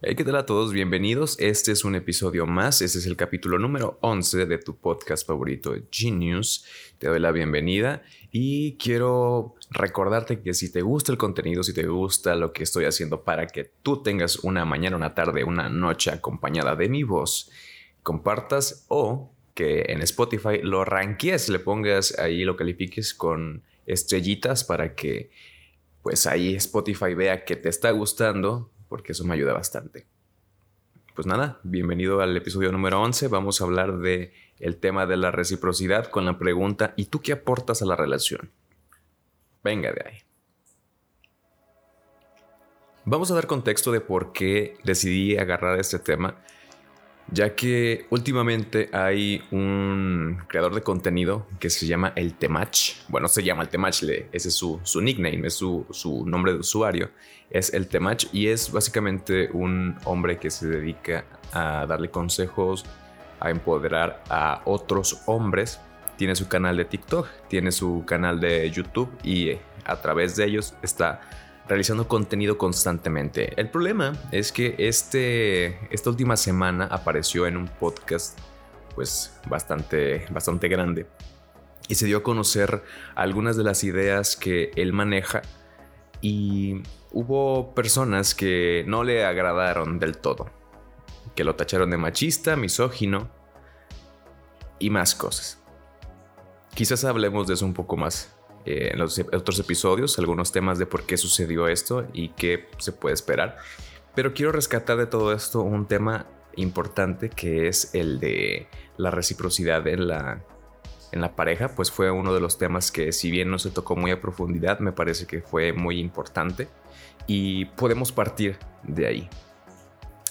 Hey, ¿qué tal a todos? Bienvenidos. Este es un episodio más. Este es el capítulo número 11 de tu podcast favorito, Genius. Te doy la bienvenida y quiero recordarte que si te gusta el contenido, si te gusta lo que estoy haciendo para que tú tengas una mañana, una tarde, una noche acompañada de mi voz, compartas o que en Spotify lo ranquees, le pongas ahí, lo califiques con estrellitas para que pues ahí Spotify vea que te está gustando porque eso me ayuda bastante. Pues nada, bienvenido al episodio número 11. Vamos a hablar de el tema de la reciprocidad con la pregunta ¿y tú qué aportas a la relación? Venga de ahí. Vamos a dar contexto de por qué decidí agarrar este tema ya que últimamente hay un creador de contenido que se llama el Temach. Bueno, se llama el Temach, ese es su, nickname, es su, su, nombre de usuario, es el Temach y es básicamente un hombre que se dedica a darle consejos, a empoderar a otros hombres. Tiene su canal de TikTok, tiene su canal de YouTube y a través de ellos está realizando contenido constantemente. El problema es que este, esta última semana apareció en un podcast pues bastante, bastante grande y se dio a conocer algunas de las ideas que él maneja y hubo personas que no le agradaron del todo, que lo tacharon de machista, misógino y más cosas. Quizás hablemos de eso un poco más eh, en los otros episodios algunos temas de por qué sucedió esto y qué se puede esperar. Pero quiero rescatar de todo esto un tema importante que es el de la reciprocidad en la, en la pareja, pues fue uno de los temas que si bien no se tocó muy a profundidad, me parece que fue muy importante y podemos partir de ahí.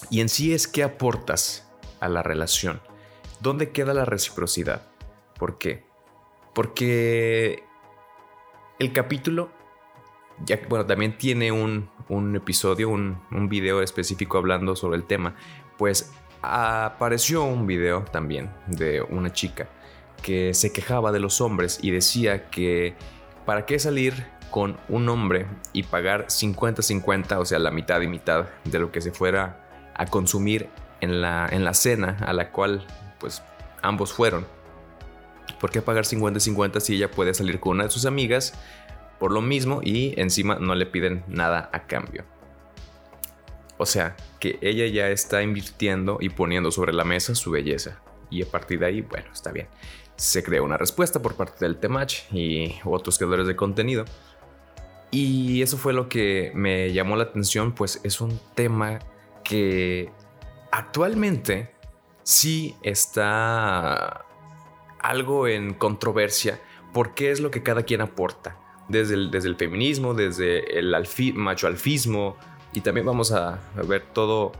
Y en sí es qué aportas a la relación. ¿Dónde queda la reciprocidad? ¿Por qué? Porque el capítulo, ya, bueno, también tiene un, episodio, un, video específico hablando sobre el tema. Pues apareció un video también de una chica que se quejaba de los hombres y decía que para qué salir con un hombre y pagar 50-50, o sea, la mitad y mitad de lo que se fuera a consumir en la, en la cena a la cual pues ambos fueron ¿Por qué pagar 50-50 si ella puede salir con una de sus amigas por lo mismo y encima no le piden nada a cambio? O sea, que ella ya está invirtiendo y poniendo sobre la mesa su belleza. Y a partir de ahí, bueno, está bien. Se crea una respuesta por parte del Temach y otros creadores de contenido. Y eso fue lo que me llamó la atención, pues es un tema que actualmente sí está algo en controversia porque es lo que cada quien aporta. Desde el, desde el feminismo, desde el macho alfismo, y también vamos a, ver todo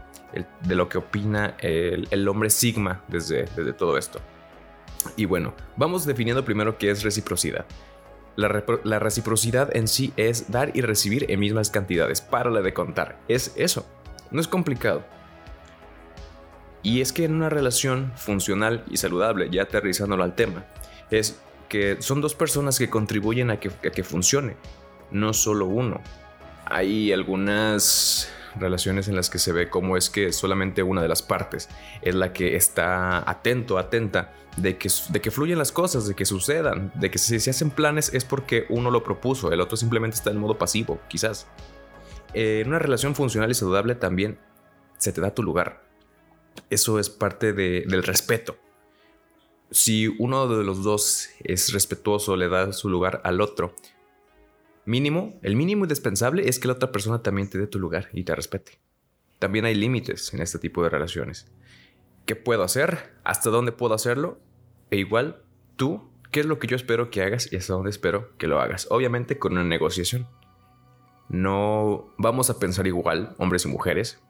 de lo que opina el, hombre sigma desde, desde todo esto. Y bueno, vamos definiendo primero qué es reciprocidad. La, la, reciprocidad en sí es dar y recibir en mismas cantidades. Párale de contar. Es eso. No es complicado. Y es que en una relación funcional y saludable, ya aterrizándolo al tema, es que son dos personas que contribuyen a que, funcione, no solo uno. Hay algunas relaciones en las que se ve cómo es que solamente una de las partes es la que está atento, atenta de que, de que fluyen las cosas, de que sucedan, de que si se hacen planes es porque uno lo propuso, el otro simplemente está en modo pasivo, quizás. En una relación funcional y saludable también se te da tu lugar eso es parte del respeto. Si uno de los dos es respetuoso, le da su lugar al otro, mínimo, el mínimo indispensable es que la otra persona también te dé tu lugar y te respete. También hay límites en este tipo de relaciones. ¿Qué puedo hacer? ¿Hasta dónde puedo hacerlo? E igual, tú, ¿qué es lo que yo espero que hagas y hasta dónde espero que lo hagas? Obviamente con una negociación. No vamos a pensar igual, hombres y mujeres,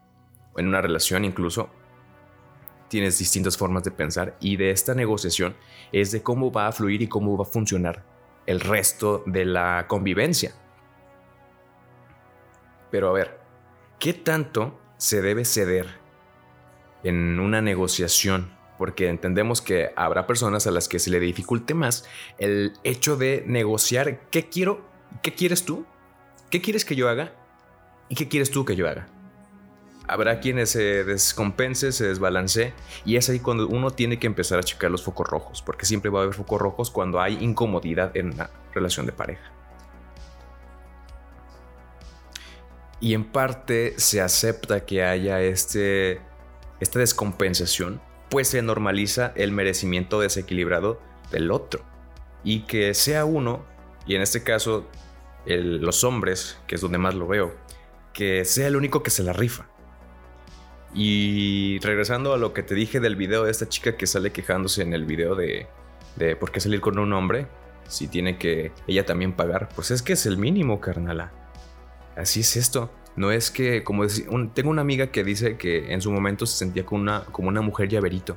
en una relación incluso, tienes distintas formas de pensar y de esta negociación es de cómo va a fluir y cómo va a funcionar el resto de la convivencia. Pero a ver, ¿qué tanto se debe ceder en una negociación? Porque entendemos que habrá personas a las que se le dificulte más el hecho de negociar qué quiero, qué quieres tú, qué quieres que yo haga y qué quieres tú que yo haga. Habrá quienes se descompense, se desbalance y es ahí cuando uno tiene que empezar a checar los focos rojos, porque siempre va a haber focos rojos cuando hay incomodidad en una relación de pareja. Y en parte se acepta que haya este, esta descompensación, pues se normaliza el merecimiento desequilibrado del otro. Y que sea uno, y en este caso los hombres, que es donde más lo veo, que sea el único que se la rifa. Y regresando a lo que te dije del video de esta chica que sale quejándose en el video de, de por qué salir con un hombre, si tiene que ella también pagar, pues es que es el mínimo, carnala. Así es esto. No es que, como decir, tengo una amiga que dice que en su momento se sentía como una, como una mujer llaverito.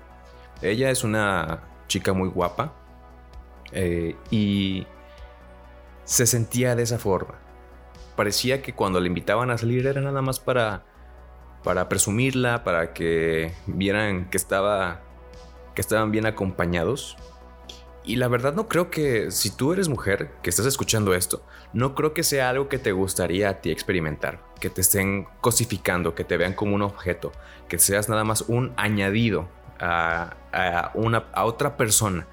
Ella es una chica muy guapa eh, y se sentía de esa forma. Parecía que cuando le invitaban a salir era nada más para para presumirla, para que vieran que estaba que estaban bien acompañados. Y la verdad no creo que si tú eres mujer que estás escuchando esto, no creo que sea algo que te gustaría a ti experimentar, que te estén cosificando, que te vean como un objeto, que seas nada más un añadido a, una, a otra persona.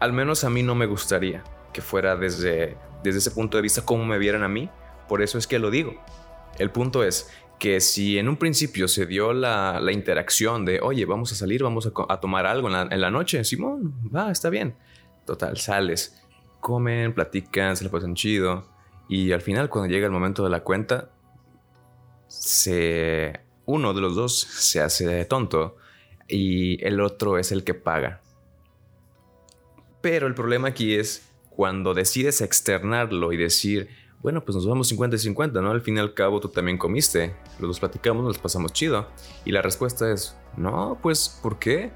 Al menos a mí no me gustaría que fuera desde, desde ese punto de vista como me vieran a mí, por eso es que lo digo. El punto es que si en un principio se dio la, interacción de, oye, vamos a salir, vamos a, tomar algo en la, noche, Simón, va, está bien. Total, sales, comen, platican, se le pasan chido. Y al final, cuando llega el momento de la cuenta, se, uno de los dos se hace tonto y el otro es el que paga. Pero el problema aquí es cuando decides externarlo y decir, bueno, pues nos vamos 50 y 50, ¿no? Al fin y al cabo tú también comiste, los dos platicamos, nos pasamos chido. Y la respuesta es, no, pues, ¿por qué?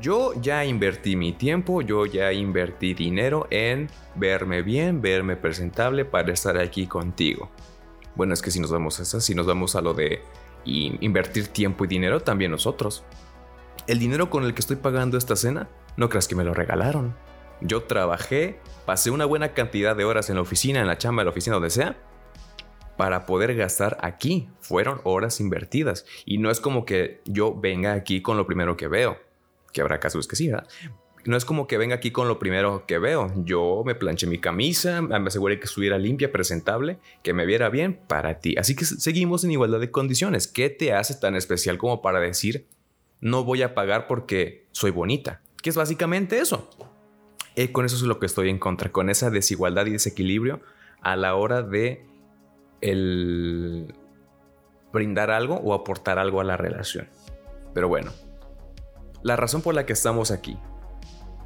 Yo ya invertí mi tiempo, yo ya invertí dinero en verme bien, verme presentable para estar aquí contigo. Bueno, es que si nos vamos a eso, si nos vamos a lo de invertir tiempo y dinero, también nosotros. El dinero con el que estoy pagando esta cena, no creas que me lo regalaron. Yo trabajé, pasé una buena cantidad de horas en la oficina, en la chamba, en la oficina, donde sea, para poder gastar aquí. Fueron horas invertidas. Y no es como que yo venga aquí con lo primero que veo, que habrá casos que sí, ¿verdad? No es como que venga aquí con lo primero que veo. Yo me planché mi camisa, me aseguré que estuviera limpia, presentable, que me viera bien para ti. Así que seguimos en igualdad de condiciones. ¿Qué te hace tan especial como para decir no voy a pagar porque soy bonita? Que es básicamente eso. Y con eso es lo que estoy en contra, con esa desigualdad y desequilibrio a la hora de el brindar algo o aportar algo a la relación. Pero bueno, la razón por la que estamos aquí.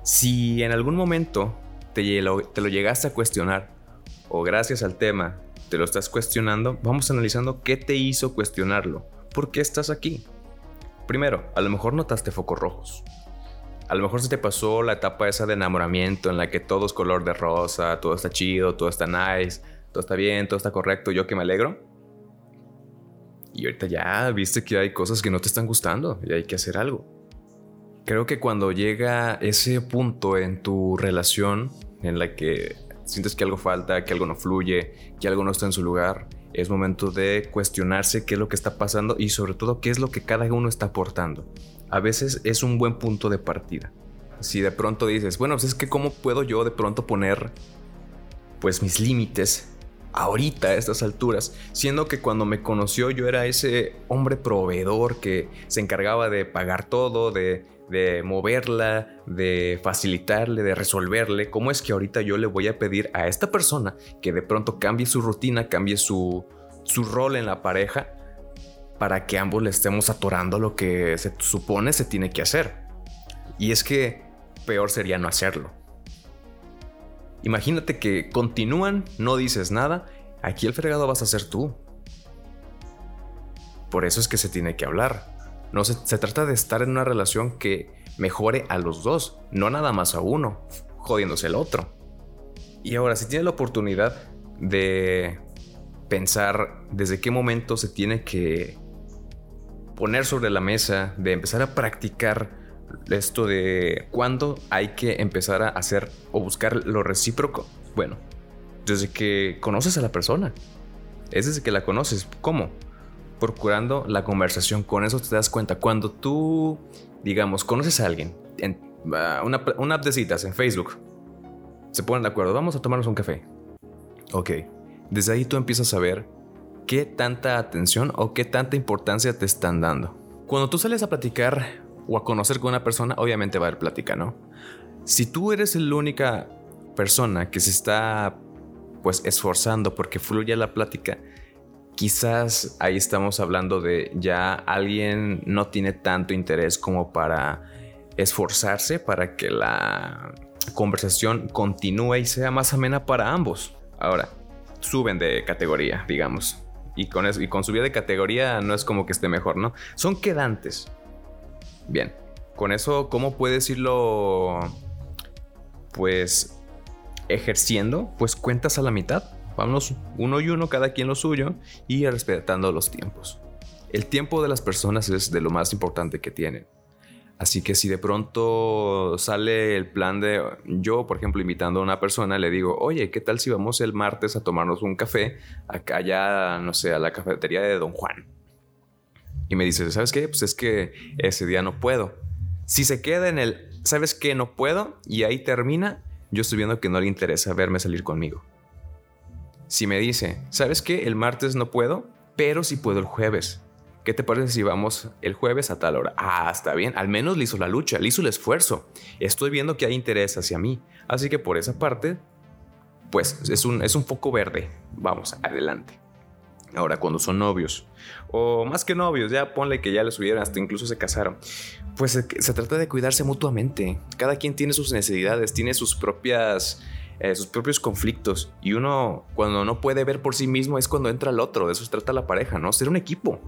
Si en algún momento te lo, te lo llegaste a cuestionar o gracias al tema te lo estás cuestionando, vamos analizando qué te hizo cuestionarlo. ¿Por qué estás aquí? Primero, a lo mejor notaste focos rojos. A lo mejor se te pasó la etapa esa de enamoramiento en la que todo es color de rosa, todo está chido, todo está nice, todo está bien, todo está correcto, yo que me alegro. Y ahorita ya viste que hay cosas que no te están gustando y hay que hacer algo. Creo que cuando llega ese punto en tu relación en la que sientes que algo falta, que algo no fluye, que algo no está en su lugar, es momento de cuestionarse qué es lo que está pasando y sobre todo qué es lo que cada uno está aportando a veces es un buen punto de partida. Si de pronto dices, bueno, pues es que cómo puedo yo de pronto poner pues mis límites ahorita a estas alturas, siendo que cuando me conoció yo era ese hombre proveedor que se encargaba de pagar todo, de, de moverla, de facilitarle, de resolverle, ¿cómo es que ahorita yo le voy a pedir a esta persona que de pronto cambie su rutina, cambie su, su rol en la pareja para que ambos le estemos atorando lo que se supone se tiene que hacer. Y es que peor sería no hacerlo. Imagínate que continúan, no dices nada, aquí el fregado vas a ser tú. Por eso es que se tiene que hablar. No se, se trata de estar en una relación que mejore a los dos, no nada más a uno, jodiéndose el otro. Y ahora, si tienes la oportunidad de pensar desde qué momento se tiene que poner sobre la mesa, de empezar a practicar esto de cuándo hay que empezar a hacer o buscar lo recíproco. Bueno, desde que conoces a la persona. Es desde que la conoces. ¿Cómo? procurando la conversación. Con eso te das cuenta. Cuando tú, digamos, conoces a alguien en uh, una, una app de citas en Facebook, se ponen de acuerdo, vamos a tomarnos un café. Ok, desde ahí tú empiezas a ver qué tanta atención o qué tanta importancia te están dando. Cuando tú sales a platicar o a conocer con una persona, obviamente va a haber plática, ¿no? Si tú eres la única persona que se está pues esforzando porque fluya la plática, quizás ahí estamos hablando de ya alguien no tiene tanto interés como para esforzarse para que la conversación continúe y sea más amena para ambos. Ahora, suben de categoría, digamos. Y con, eso, y con de categoría no es como que esté mejor, ¿no? Son quedantes. Bien, con eso, ¿cómo puedes irlo, pues, ejerciendo? Pues cuentas a la mitad. Vámonos uno y uno, cada quien lo suyo, y respetando los tiempos. El tiempo de las personas es de lo más importante que tienen. Así que si de pronto sale el plan de yo, por ejemplo, invitando a una persona, le digo, oye, ¿qué tal si vamos el martes a tomarnos un café acá ya, no sé, a la cafetería de Don Juan? Y me dice, ¿sabes qué? Pues es que ese día no puedo. Si se queda en el, ¿sabes qué? No puedo y ahí termina, yo estoy viendo que no le interesa verme salir conmigo. Si me dice, ¿sabes qué? El martes no puedo, pero sí puedo el jueves. ¿Qué te parece si vamos el jueves a tal hora? Ah, está bien, al menos le hizo la lucha, le hizo el esfuerzo. Estoy viendo que hay interés hacia mí. Así que por esa parte, pues es un, es un poco verde. Vamos, adelante. Ahora, cuando son novios, o más que novios, ya ponle que ya les subieron, hasta incluso se casaron, pues se, trata de cuidarse mutuamente. Cada quien tiene sus necesidades, tiene sus propias... Eh, sus propios conflictos y uno cuando no puede ver por sí mismo es cuando entra el otro, de eso se trata la pareja, ¿no? Ser un equipo.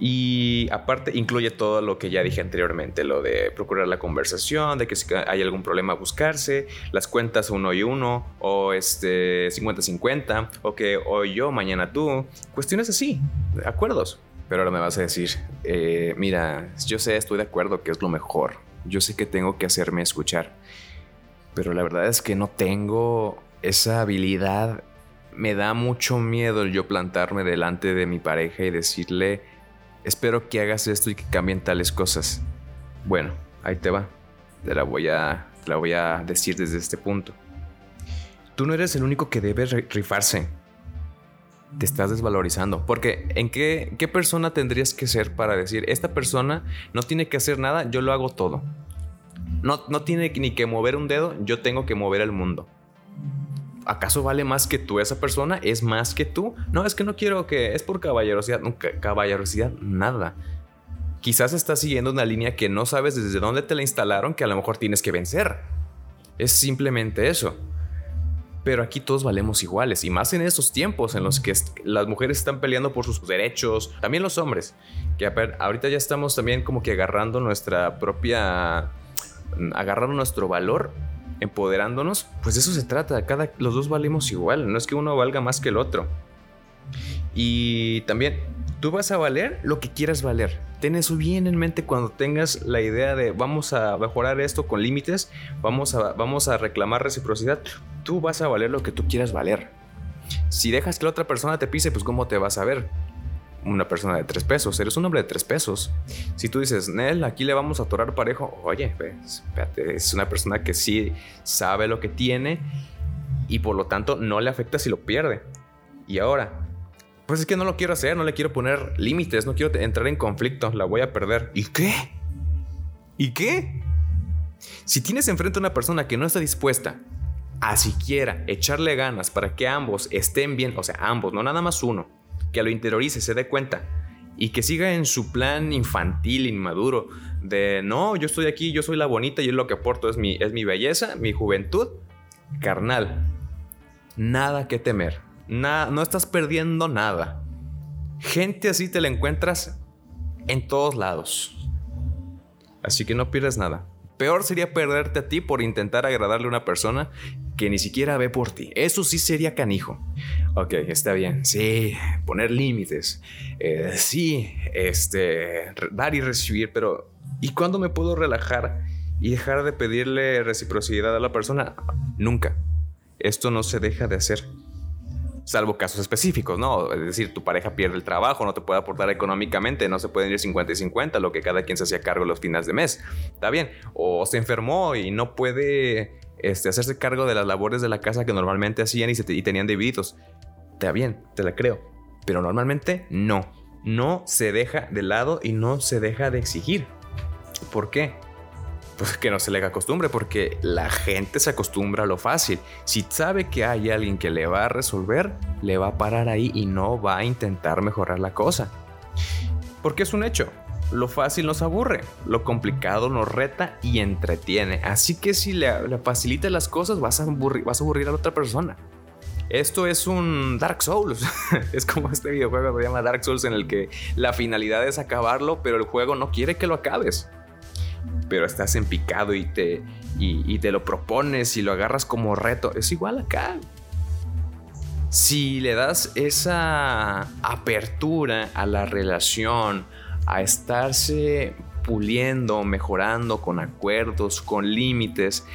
Y aparte incluye todo lo que ya dije anteriormente, lo de procurar la conversación, de que si hay algún problema buscarse, las cuentas uno y uno, o este 50-50, o que hoy yo, mañana tú, cuestiones así, acuerdos. Pero ahora me vas a decir, eh, mira, yo sé, estoy de acuerdo que es lo mejor, yo sé que tengo que hacerme escuchar, pero la verdad es que no tengo esa habilidad. Me da mucho miedo yo plantarme delante de mi pareja y decirle, espero que hagas esto y que cambien tales cosas. Bueno, ahí te va. Te la voy a, la voy a decir desde este punto. Tú no eres el único que debe rifarse. Te estás desvalorizando. Porque ¿en qué, qué persona tendrías que ser para decir, esta persona no tiene que hacer nada, yo lo hago todo? No, no tiene ni que mover un dedo, yo tengo que mover el mundo. ¿acaso vale más que tú esa persona? ¿Es más que tú? No, es que no quiero que... Es por caballerosidad. Nunca, caballerosidad, nada. Quizás estás siguiendo una línea que no sabes desde dónde te la instalaron que a lo mejor tienes que vencer. Es simplemente eso. Pero aquí todos valemos iguales, y más en esos tiempos en los que las mujeres están peleando por sus derechos, también los hombres, que ahorita ya estamos también como que agarrando nuestra propia, agarrando nuestro valor empoderándonos, pues de eso se trata. Cada, los dos valemos igual, no es que uno valga más que el otro. Y también, tú vas a valer lo que quieras valer. Ten eso bien en mente cuando tengas la idea de vamos a mejorar esto con límites, vamos a, vamos a reclamar reciprocidad. Tú vas a valer lo que tú quieras valer. Si dejas que la otra persona te pise, pues ¿cómo te vas a ver? Una persona de tres pesos, eres un hombre de tres pesos. Si tú dices, Nel, aquí le vamos a atorar parejo, oye, espérate, es una persona que sí sabe lo que tiene y por lo tanto no le afecta si lo pierde. Y ahora, pues es que no lo quiero hacer, no le quiero poner límites, no quiero entrar en conflicto, la voy a perder. ¿Y qué? ¿Y qué? Si tienes enfrente a una persona que no está dispuesta a siquiera echarle ganas para que ambos estén bien, o sea, ambos, no nada más uno, que lo interiorice, se dé cuenta y que siga en su plan infantil, inmaduro, de no, yo estoy aquí, yo soy la bonita y lo que aporto es mi, es mi belleza, mi juventud, carnal. Nada que temer, no estás perdiendo nada. Gente así te la encuentras en todos lados. Así que no pierdes nada. Peor sería perderte a ti por intentar agradarle a una persona que ni siquiera ve por ti. Eso sí sería canijo. Ok, está bien. Sí, poner límites. Eh, sí, este, dar y recibir, pero ¿y cuándo me puedo relajar y dejar de pedirle reciprocidad a la persona? Nunca. Esto no se deja de hacer. Salvo casos específicos, ¿no? Es decir, tu pareja pierde el trabajo, no te puede aportar económicamente, no se pueden ir 50 y 50, lo que cada quien se hacía cargo los fines de mes. Está bien. O se enfermó y no puede este, hacerse cargo de las labores de la casa que normalmente hacían y, y tenían divididos. Está bien, te la creo. Pero normalmente no. No se deja de lado y no se deja de exigir. ¿Por qué? Pues que no se le haga porque la gente se acostumbra a lo fácil. Si sabe que hay alguien que le va a resolver, le va a parar ahí y no va a intentar mejorar la cosa. Porque es un hecho. Lo fácil nos aburre, lo complicado nos reta y entretiene. Así que si le, le facilitas las cosas, vas a, aburrir, vas a aburrir a la otra persona. Esto es un Dark Souls. es como este videojuego que se llama Dark Souls en el que la finalidad es acabarlo, pero el juego no quiere que lo acabes pero estás en picado y te, y, te lo propones y lo agarras como reto, es igual acá. Si le das esa apertura a la relación, a estarse puliendo, mejorando con acuerdos, con límites,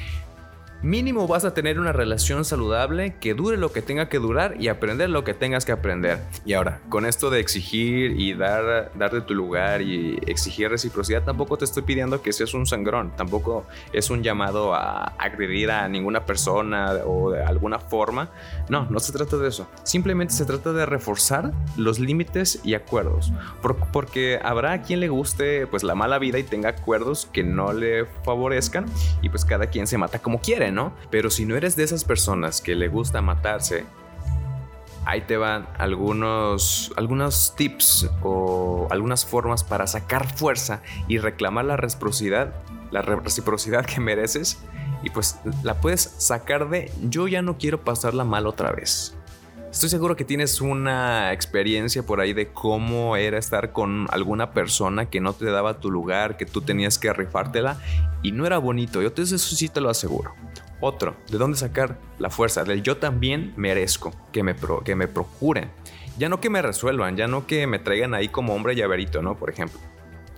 mínimo vas a tener una relación saludable que dure lo que tenga que durar y aprender lo que tengas que aprender. Y ahora, con esto de exigir y dar, de tu lugar y exigir reciprocidad, tampoco te estoy pidiendo que seas un sangrón, tampoco es un llamado a agredir a ninguna persona o de alguna forma. No, no se trata de eso. Simplemente se trata de reforzar los límites y acuerdos. porque habrá quien le guste pues la mala vida y tenga acuerdos que no le favorezcan y pues cada quien se mata como quiere. ¿No? Pero si no eres de esas personas que le gusta matarse, ahí te van algunos, algunos tips o algunas formas para sacar fuerza y reclamar la reciprocidad, la reciprocidad que mereces. Y pues la puedes sacar de yo ya no quiero pasarla mal otra vez. Estoy seguro que tienes una experiencia por ahí de cómo era estar con alguna persona que no te daba tu lugar, que tú tenías que rifártela y no era bonito. Yo te, eso sí te lo aseguro. Otro, ¿de dónde sacar la fuerza? Del yo también merezco que me, que me procuren. Ya no que me resuelvan, ya no que me traigan ahí como hombre llaverito, ¿no? Por ejemplo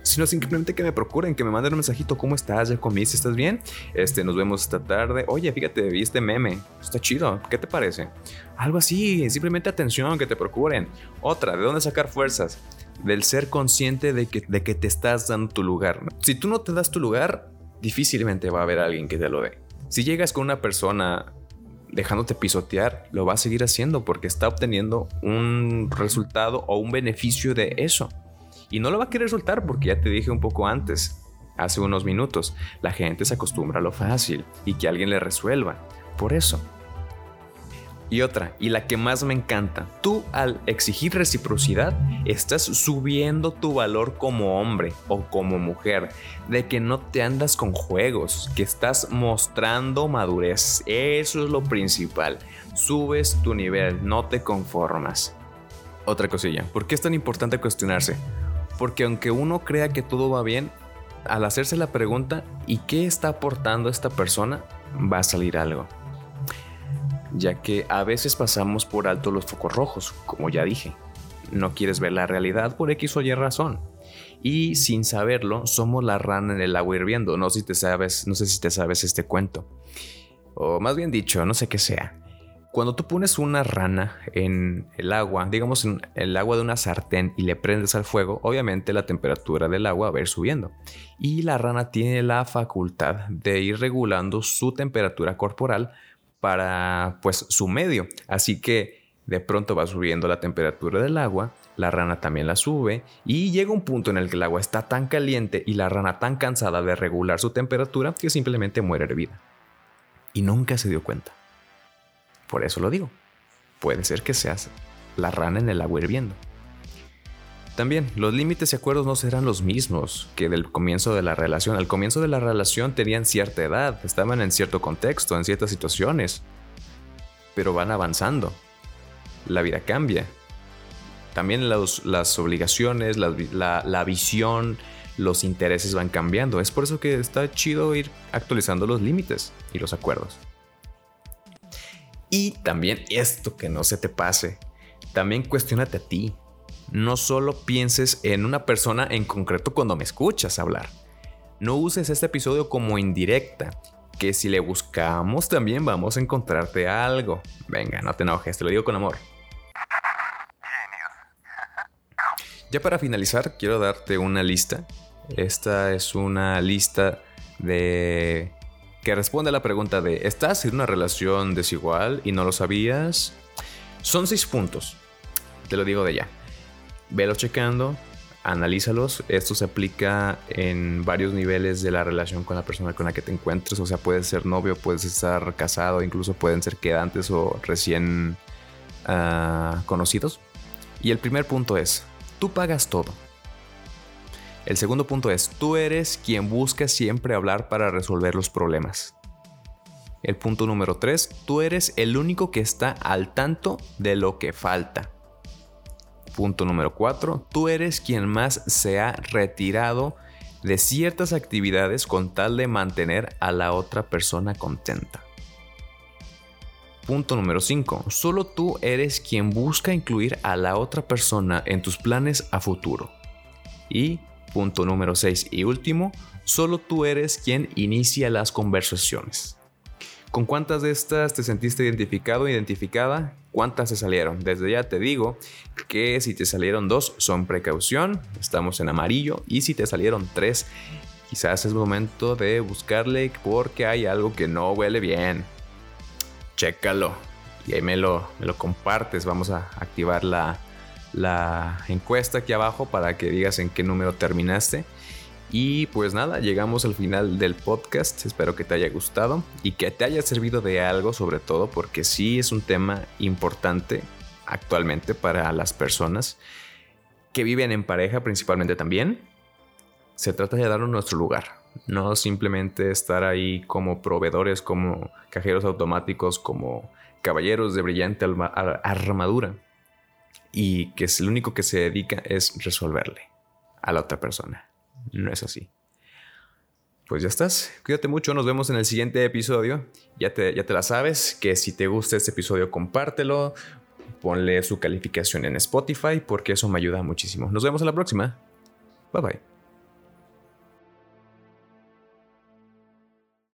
sino simplemente que me procuren, que me manden un mensajito, ¿cómo estás? ¿Ya comiste? ¿Estás bien? Este, nos vemos esta tarde. Oye, fíjate, vi este meme, está chido, ¿qué te parece? Algo así, simplemente atención, que te procuren. Otra, ¿de dónde sacar fuerzas? Del ser consciente de que, de que te estás dando tu lugar. Si tú no te das tu lugar, difícilmente va a haber alguien que te lo dé. Si llegas con una persona dejándote pisotear, lo va a seguir haciendo porque está obteniendo un resultado o un beneficio de eso. Y no lo va a querer soltar porque ya te dije un poco antes, hace unos minutos, la gente se acostumbra a lo fácil y que alguien le resuelva. Por eso. Y otra, y la que más me encanta, tú al exigir reciprocidad estás subiendo tu valor como hombre o como mujer, de que no te andas con juegos, que estás mostrando madurez, eso es lo principal, subes tu nivel, no te conformas. Otra cosilla, ¿por qué es tan importante cuestionarse? Porque aunque uno crea que todo va bien, al hacerse la pregunta ¿y qué está aportando esta persona? va a salir algo. Ya que a veces pasamos por alto los focos rojos, como ya dije. No quieres ver la realidad por X o Y razón. Y sin saberlo, somos la rana en el agua hirviendo. No sé si te sabes, no sé si te sabes este cuento. O más bien dicho, no sé qué sea. Cuando tú pones una rana en el agua, digamos en el agua de una sartén y le prendes al fuego, obviamente la temperatura del agua va a ir subiendo. Y la rana tiene la facultad de ir regulando su temperatura corporal para pues su medio. Así que de pronto va subiendo la temperatura del agua, la rana también la sube y llega un punto en el que el agua está tan caliente y la rana tan cansada de regular su temperatura que simplemente muere hervida. Y nunca se dio cuenta. Por eso lo digo. Puede ser que seas la rana en el agua hirviendo. También, los límites y acuerdos no serán los mismos que del comienzo de la relación. Al comienzo de la relación tenían cierta edad, estaban en cierto contexto, en ciertas situaciones, pero van avanzando. La vida cambia. También las obligaciones, la, la visión, los intereses van cambiando. Es por eso que está chido ir actualizando los límites y los acuerdos. Y también esto que no se te pase, también cuestionate a ti. No solo pienses en una persona en concreto cuando me escuchas hablar. No uses este episodio como indirecta, que si le buscamos también vamos a encontrarte algo. Venga, no te enojes, te lo digo con amor. Ya para finalizar, quiero darte una lista. Esta es una lista de que responde a la pregunta de ¿estás en una relación desigual y no lo sabías? Son seis puntos. Te lo digo de ya. Velo checando, analízalos. Esto se aplica en varios niveles de la relación con la persona con la que te encuentres. O sea, puedes ser novio, puedes estar casado, incluso pueden ser quedantes o recién ah, conocidos. Y el primer punto es, tú pagas todo. El segundo punto es, tú eres quien busca siempre hablar para resolver los problemas. El punto número 3, tú eres el único que está al tanto de lo que falta. Punto número 4, tú eres quien más se ha retirado de ciertas actividades con tal de mantener a la otra persona contenta. Punto número 5. Solo tú eres quien busca incluir a la otra persona en tus planes a futuro. Y punto número 6 y último, solo tú eres quien inicia las conversaciones. ¿Con cuántas de estas te sentiste identificado identificada? ¿Cuántas se salieron? Desde ya te digo que si te salieron dos son precaución, estamos en amarillo, y si te salieron tres, quizás es momento de buscarle porque hay algo que no huele bien. Chécalo y ahí me lo, me lo compartes. Vamos a activar la, la encuesta aquí abajo para que digas en qué número terminaste. Y pues nada, llegamos al final del podcast. Espero que te haya gustado y que te haya servido de algo sobre todo porque sí es un tema importante actualmente para las personas que viven en pareja principalmente también. Se trata de darnos nuestro lugar, no simplemente estar ahí como proveedores, como cajeros automáticos, como caballeros de brillante armadura y que es el único que se dedica es resolverle a la otra persona no es así. Pues ya estás. Cuídate mucho. Nos vemos en el siguiente episodio. Ya te, ya te la sabes. Que si te gusta este episodio, compártelo. Ponle su calificación en Spotify porque eso me ayuda muchísimo. Nos vemos en la próxima. Bye bye.